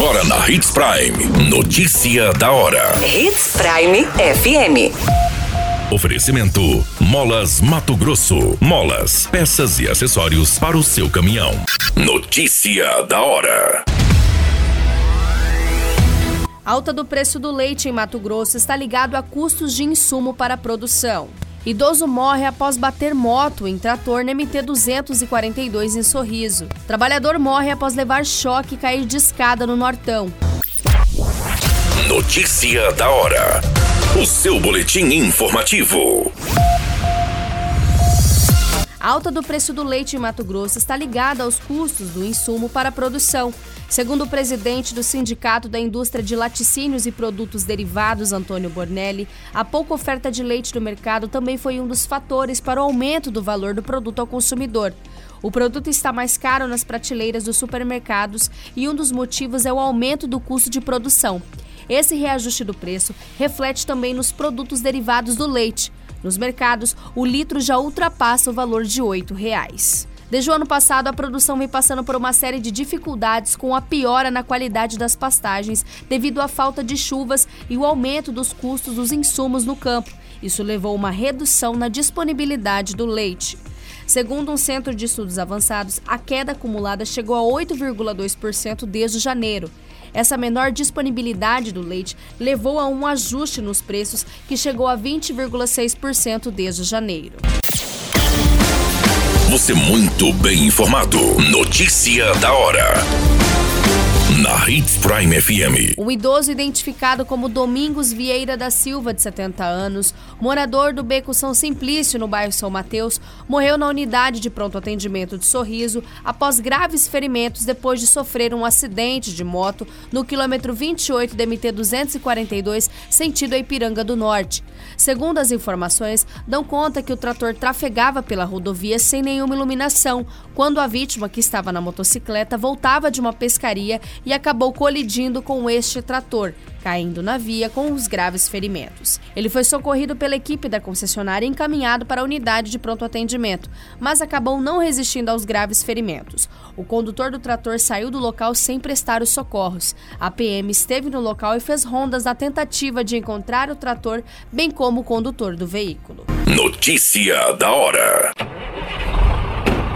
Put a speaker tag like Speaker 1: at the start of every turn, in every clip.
Speaker 1: Agora na Hits Prime. Notícia da hora.
Speaker 2: Hits Prime FM.
Speaker 1: Oferecimento: Molas Mato Grosso. Molas, peças e acessórios para o seu caminhão. Notícia da hora.
Speaker 3: Alta do preço do leite em Mato Grosso está ligado a custos de insumo para a produção. Idoso morre após bater moto em trator na MT 242 em Sorriso. Trabalhador morre após levar choque e cair de escada no Nortão.
Speaker 1: Notícia da hora. O seu boletim informativo.
Speaker 3: A alta do preço do leite em Mato Grosso está ligada aos custos do insumo para a produção. Segundo o presidente do Sindicato da Indústria de Laticínios e Produtos Derivados, Antônio Bornelli, a pouca oferta de leite no mercado também foi um dos fatores para o aumento do valor do produto ao consumidor. O produto está mais caro nas prateleiras dos supermercados e um dos motivos é o aumento do custo de produção. Esse reajuste do preço reflete também nos produtos derivados do leite. Nos mercados, o litro já ultrapassa o valor de 8 reais. Desde o ano passado, a produção vem passando por uma série de dificuldades com a piora na qualidade das pastagens devido à falta de chuvas e o aumento dos custos dos insumos no campo. Isso levou a uma redução na disponibilidade do leite. Segundo um centro de estudos avançados, a queda acumulada chegou a 8,2% desde janeiro. Essa menor disponibilidade do leite levou a um ajuste nos preços que chegou a 20,6% desde janeiro.
Speaker 1: Você muito bem informado. Notícia da hora na Hits Prime FM.
Speaker 3: Um idoso identificado como Domingos Vieira da Silva, de 70 anos, morador do Beco São Simplício, no bairro São Mateus, morreu na unidade de pronto atendimento de Sorriso após graves ferimentos depois de sofrer um acidente de moto no quilômetro 28 da MT 242, sentido Ipiranga do Norte. Segundo as informações, dão conta que o trator trafegava pela rodovia sem nenhuma iluminação, quando a vítima, que estava na motocicleta, voltava de uma pescaria e acabou colidindo com este trator, caindo na via com os graves ferimentos. Ele foi socorrido pela equipe da concessionária e encaminhado para a unidade de pronto atendimento, mas acabou não resistindo aos graves ferimentos. O condutor do trator saiu do local sem prestar os socorros. A PM esteve no local e fez rondas na tentativa de encontrar o trator, bem como o condutor do veículo.
Speaker 1: Notícia da hora.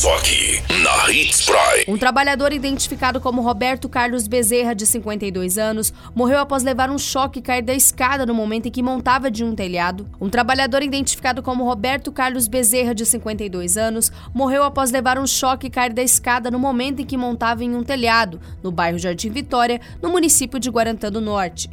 Speaker 1: Só aqui, na Hits Prime.
Speaker 3: Um trabalhador identificado como Roberto Carlos Bezerra, de 52 anos, morreu após levar um choque e cair da escada no momento em que montava de um telhado. Um trabalhador identificado como Roberto Carlos Bezerra, de 52 anos, morreu após levar um choque e cair da escada no momento em que montava em um telhado, no bairro Jardim Vitória, no município de Guarantã do Norte.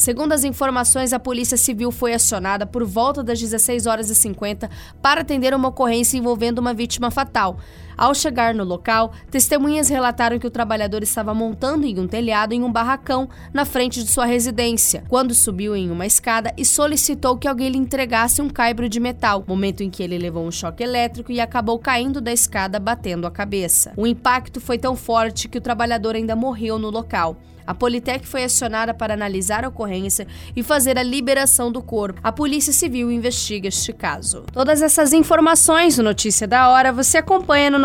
Speaker 3: Segundo as informações, a Polícia Civil foi acionada por volta das 16 horas e 50 para atender uma ocorrência envolvendo uma vítima fatal. Ao chegar no local, testemunhas relataram que o trabalhador estava montando em um telhado em um barracão na frente de sua residência, quando subiu em uma escada e solicitou que alguém lhe entregasse um caibro de metal, momento em que ele levou um choque elétrico e acabou caindo da escada batendo a cabeça. O impacto foi tão forte que o trabalhador ainda morreu no local. A Politec foi acionada para analisar a ocorrência e fazer a liberação do corpo. A Polícia Civil investiga este caso. Todas essas informações no Notícia da Hora você acompanha no